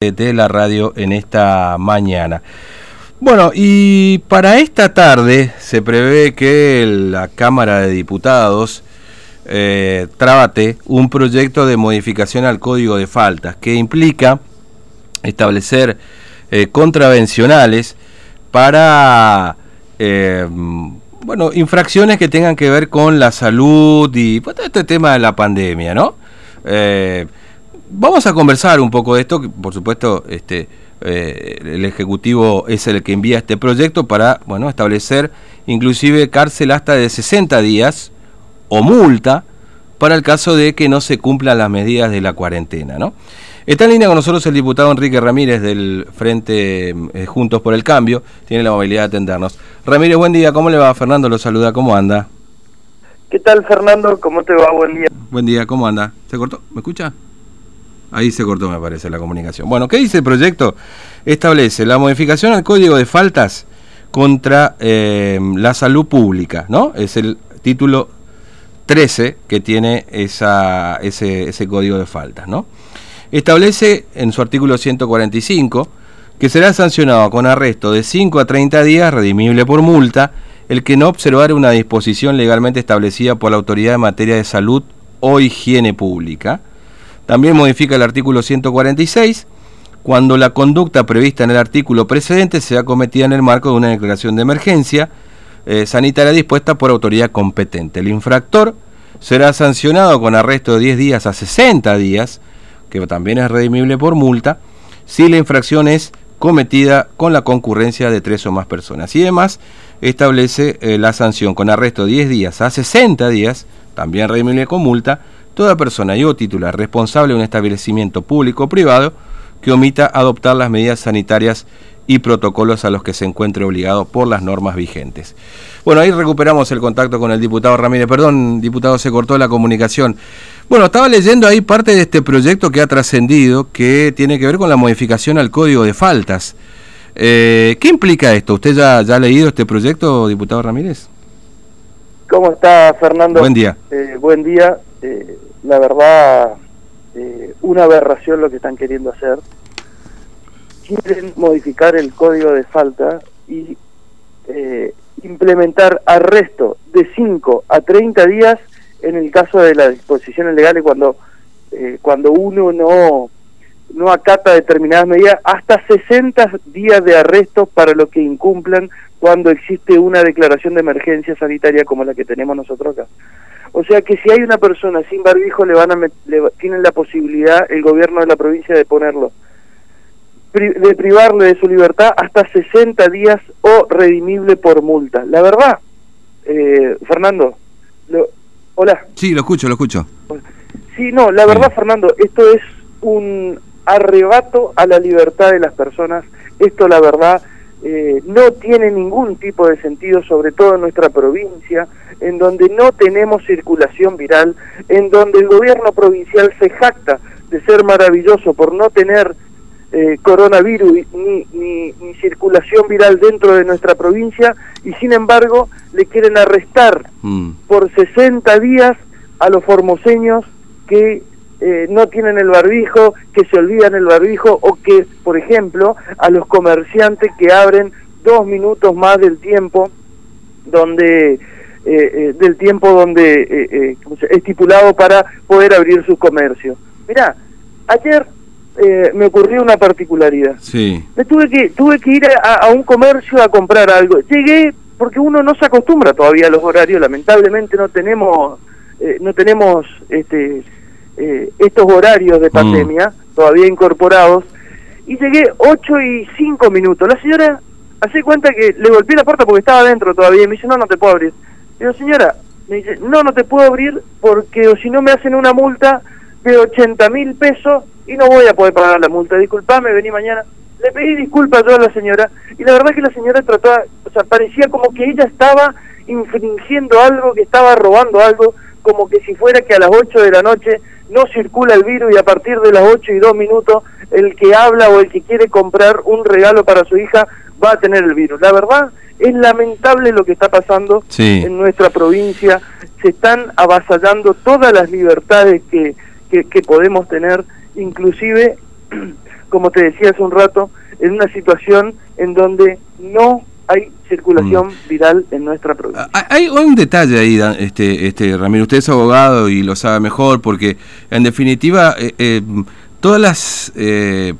de la radio en esta mañana. Bueno, y para esta tarde se prevé que la Cámara de Diputados eh, trate un proyecto de modificación al Código de Faltas que implica establecer eh, contravencionales para eh, bueno, infracciones que tengan que ver con la salud y pues, este tema de la pandemia, ¿no? Vamos a conversar un poco de esto, que por supuesto este, eh, el Ejecutivo es el que envía este proyecto para bueno, establecer inclusive cárcel hasta de 60 días o multa para el caso de que no se cumplan las medidas de la cuarentena. ¿no? Está en línea con nosotros el diputado Enrique Ramírez del Frente eh, Juntos por el Cambio, tiene la movilidad de atendernos. Ramírez, buen día, ¿cómo le va? Fernando lo saluda, ¿cómo anda? ¿Qué tal Fernando? ¿Cómo te va? Buen día. Buen día, ¿cómo anda? ¿Se cortó? ¿Me escucha? Ahí se cortó, me parece, la comunicación. Bueno, ¿qué dice el proyecto? Establece la modificación al código de faltas contra eh, la salud pública, ¿no? Es el título 13 que tiene ese, código de faltas, ¿no? Establece en su artículo 145 que será sancionado con arresto de 5 a 30 días, redimible por multa, el que no observara una disposición legalmente establecida por la autoridad en materia de salud o higiene pública, también modifica el artículo 146 cuando la conducta prevista en el artículo precedente sea cometida en el marco de una declaración de emergencia eh, sanitaria dispuesta por autoridad competente. El infractor será sancionado con arresto de 10 días a 60 días, que también es redimible por multa, si la infracción es cometida con la concurrencia de tres o más personas. Y además establece eh, la sanción con arresto de 10 días a 60 días, también redimible con multa, toda persona y o titular responsable de un establecimiento público o privado que omita adoptar las medidas sanitarias y protocolos a los que se encuentre obligado por las normas vigentes. Bueno, ahí recuperamos el contacto con el diputado Ramírez. Perdón, diputado, se cortó la comunicación. Bueno, estaba leyendo ahí parte de este proyecto que ha trascendido, que tiene que ver con la modificación al Código de Faltas. Eh, ¿Qué implica esto? ¿Usted ya, ya ha leído este proyecto, diputado Ramírez? ¿Cómo está, Fernando? Buen día. Eh, buen día. Eh, la verdad, eh, una aberración lo que están queriendo hacer. Quieren modificar el código de falta y eh, implementar arresto de 5 a 30 días en el caso de las disposiciones legales cuando, eh, cuando uno no, no acata determinadas medidas, hasta 60 días de arresto para los que incumplan cuando existe una declaración de emergencia sanitaria como la que tenemos nosotros acá. O sea que si hay una persona sin barbijo, le van a tienen la posibilidad el gobierno de la provincia de ponerlo, de privarle de su libertad hasta 60 días o redimible por multa. La verdad, eh, Fernando, hola. Sí, lo escucho, lo escucho. Sí, no, la verdad, Fernando, esto es un arrebato a la libertad de las personas. Esto, la verdad, eh, no tiene ningún tipo de sentido, sobre todo en nuestra provincia, en donde no tenemos circulación viral, en donde el gobierno provincial se jacta de ser maravilloso por no tener eh, coronavirus ni, ni, circulación viral dentro de nuestra provincia y sin embargo le quieren arrestar mm. por 60 días a los formoseños que eh, no tienen el barbijo, que se olvidan el barbijo o que, por ejemplo, a los comerciantes que abren dos minutos más del tiempo donde eh, eh, del tiempo donde estipulado para poder abrir su comercio. Mirá, ayer me ocurrió una particularidad. Sí. Me tuve que tuve que ir a, a, un comercio a comprar algo. Llegué porque uno no se acostumbra todavía a los horarios. Lamentablemente no tenemos no tenemos este eh, estos horarios de mm. pandemia todavía incorporados y llegué 8 y 5 minutos. La señora hace cuenta que le golpeé la puerta porque estaba adentro todavía y me dice, no, no te puedo abrir. Digo, señora, me dice, no, no te puedo abrir porque o si no me hacen una multa de 80 mil pesos y no voy a poder pagar la multa. Disculpame, vení mañana. Le pedí disculpas yo a la señora y la verdad que la señora trató, o sea, parecía como que ella estaba infringiendo algo, que estaba robando algo, como que si fuera que a las 8 de la noche no circula el virus y a partir de las 8 y 2 minutos el que habla o el que quiere comprar un regalo para su hija va a tener el virus. La verdad es lamentable lo que está pasando en nuestra provincia. Se están avasallando todas las libertades que, que, podemos tener, inclusive como te decía hace un rato, en una situación en donde no hay circulación mm. viral en nuestra provincia. Ah, hay un detalle ahí, este, este Ramiro, usted es abogado y lo sabe mejor, porque en definitiva eh, eh, todas las eh,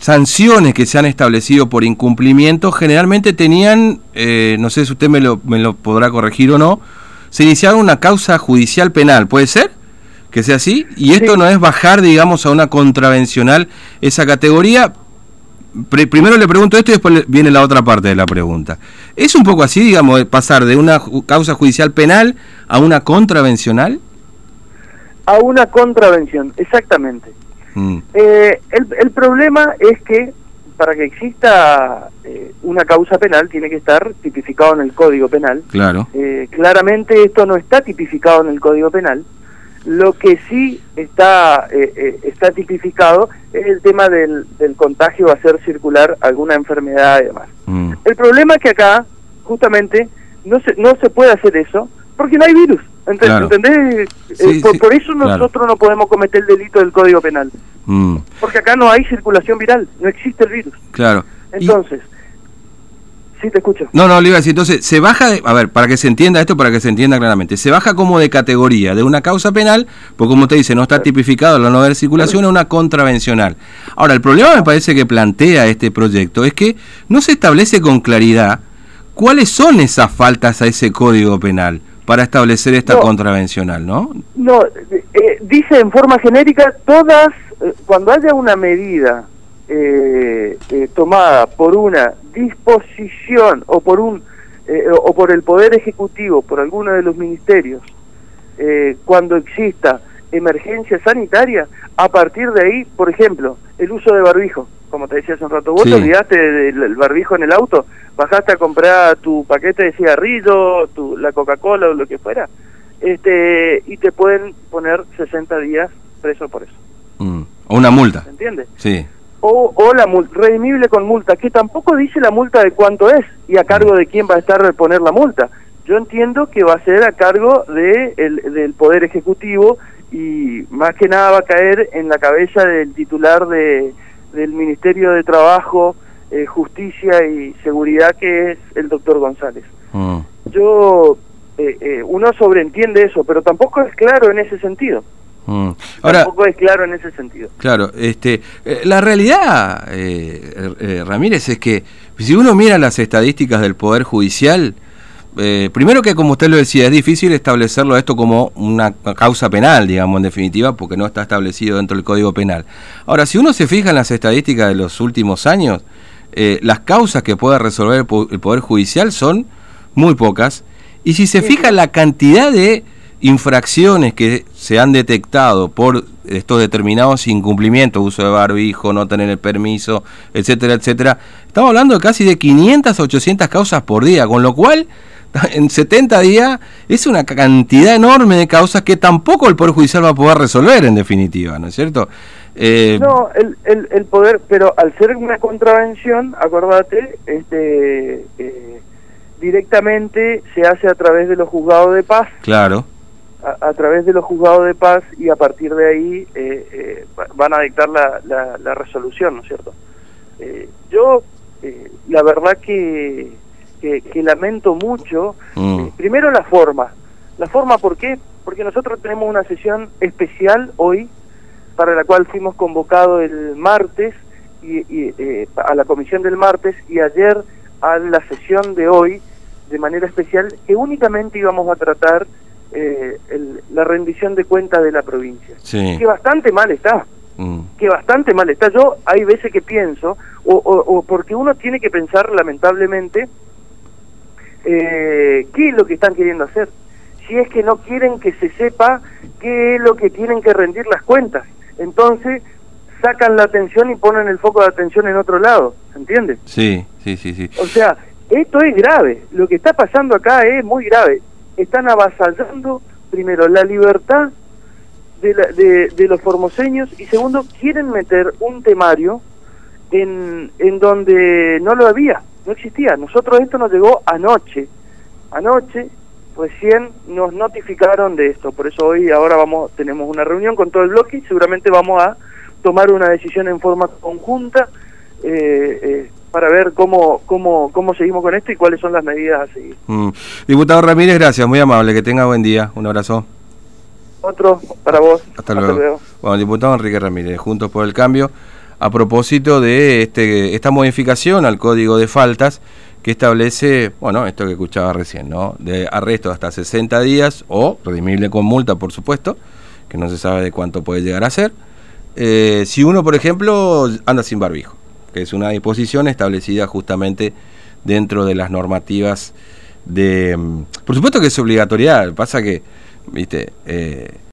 sanciones que se han establecido por incumplimiento generalmente tenían, no sé si usted me lo, me lo podrá corregir o no, se iniciaron una causa judicial penal, ¿puede ser? Que sea así, y esto no es bajar, digamos, a una contravencional esa categoría, primero le pregunto esto y después viene la otra parte de la pregunta. ¿Es un poco así, digamos, pasar de una causa judicial penal a una contravencional? A una contravención, exactamente. Mm. Eh, el, problema es que para que exista eh, una causa penal tiene que estar tipificado en el Código Penal. Claro. Eh, claramente esto no está tipificado en el Código Penal. Lo que sí está, eh, eh, está tipificado es el tema del, del, contagio hacer circular alguna enfermedad y demás. Mm. El problema es que acá, justamente, no se, no se puede hacer eso porque no hay virus. ¿Entendés? Eh, por, eso nosotros no podemos cometer el delito del Código Penal. Mm. Porque acá no hay circulación viral, no existe el virus. Claro. Entonces, Sí, te escucho. No, no, le iba a decir, entonces, se baja, de, a ver, para que se entienda esto, para que se entienda claramente, se baja como de categoría de una causa penal, porque como usted dice, no está tipificado la no haber circulación, es una contravencional. Ahora, el problema me parece que plantea este proyecto es que no se establece con claridad cuáles son esas faltas a ese código penal para establecer esta contravencional, ¿no? No, eh, dice en forma genérica, todas, eh, cuando haya una medida eh, eh, tomada por una disposición o por un eh, o por el poder ejecutivo, por alguno de los ministerios, eh, cuando exista emergencia sanitaria, a partir de ahí, por ejemplo, el uso de barbijo, como te decía hace un rato, vos te olvidaste del barbijo en el auto, bajaste a comprar tu paquete de cigarrillo, tu, la Coca-Cola o lo que fuera, este y te pueden poner 60 días preso por eso. Mm. O una multa. ¿Entiendes? Sí o, o la redimible con multa, que tampoco dice la multa de cuánto es y a cargo de quién va a estar poner la multa. Yo entiendo que va a ser a cargo de el, del Poder Ejecutivo y más que nada va a caer en la cabeza del titular de, del Ministerio de Trabajo, eh, Justicia y Seguridad, que es el doctor González. Mm. Yo, eh, eh, uno sobreentiende eso, pero tampoco es claro en ese sentido. Mm. Ahora, Tampoco es claro en ese sentido. Claro, este, eh, la realidad, eh, eh, Ramírez, es que si uno mira las estadísticas del Poder Judicial, primero que como usted lo decía, es difícil establecerlo esto como una causa penal, digamos, en definitiva, porque no está establecido dentro del Código Penal. Ahora, si uno se fija en las estadísticas de los últimos años, las causas que pueda resolver el Poder Judicial son muy pocas, y si se fija en la cantidad de infracciones que se han detectado por estos determinados incumplimientos, uso de barbijo, no tener el permiso, etcétera, etcétera, estamos hablando de casi de 500 a 800 causas por día, con lo cual en 70 días es una cantidad enorme de causas que tampoco el Poder Judicial va a poder resolver en definitiva, ¿no es cierto? Eh, no, el, el, el, poder, pero al ser una contravención, acordate, este, eh, directamente se hace a través de los juzgados de paz. Claro a, través de los juzgados de paz y a partir de ahí eh, eh, van a dictar la, la, resolución, ¿no es cierto? Eh, yo, la verdad que, que, lamento mucho, mm. primero la forma. La forma, ¿por qué? Porque nosotros tenemos una sesión especial hoy, para la cual fuimos convocados el martes y, a la comisión del martes y ayer a la sesión de hoy de manera especial que únicamente íbamos a tratar eh, la rendición de cuentas de la provincia. Que bastante mal está. Mm. Que bastante mal está. Yo hay veces que pienso, o, porque uno tiene que pensar lamentablemente, eh, qué es lo que están queriendo hacer. Si es que no quieren que se sepa qué es lo que tienen que rendir las cuentas. Entonces sacan la atención y ponen el foco de atención en otro lado. ¿Se entiende? Sí, sí, sí, sí. O sea, esto es grave. Lo que está pasando acá es muy grave están avasallando, primero, la libertad de, de, los formoseños y segundo, quieren meter un temario en, en donde no lo había, no existía. Nosotros esto nos llegó anoche. Anoche recién nos notificaron de esto, por eso hoy ahora vamos tenemos una reunión con todo el bloque y seguramente vamos a tomar una decisión en forma conjunta para ver cómo, cómo, cómo seguimos con esto y cuáles son las medidas a seguir. Mm. Diputado Ramírez, gracias, muy amable, que tenga buen día, un abrazo. Otro para vos. Hasta, luego. Bueno, diputado Enrique Ramírez, Juntos por el Cambio, a propósito de este, esta modificación al Código de Faltas que establece, bueno, esto que escuchaba recién, ¿no? De arresto hasta 60 días o redimible con multa, por supuesto, que no se sabe de cuánto puede llegar a ser, eh, si uno, por ejemplo, anda sin barbijo, es una disposición establecida justamente dentro de las normativas de... Mm, por supuesto que es obligatoriedad, pasa que, viste, eh,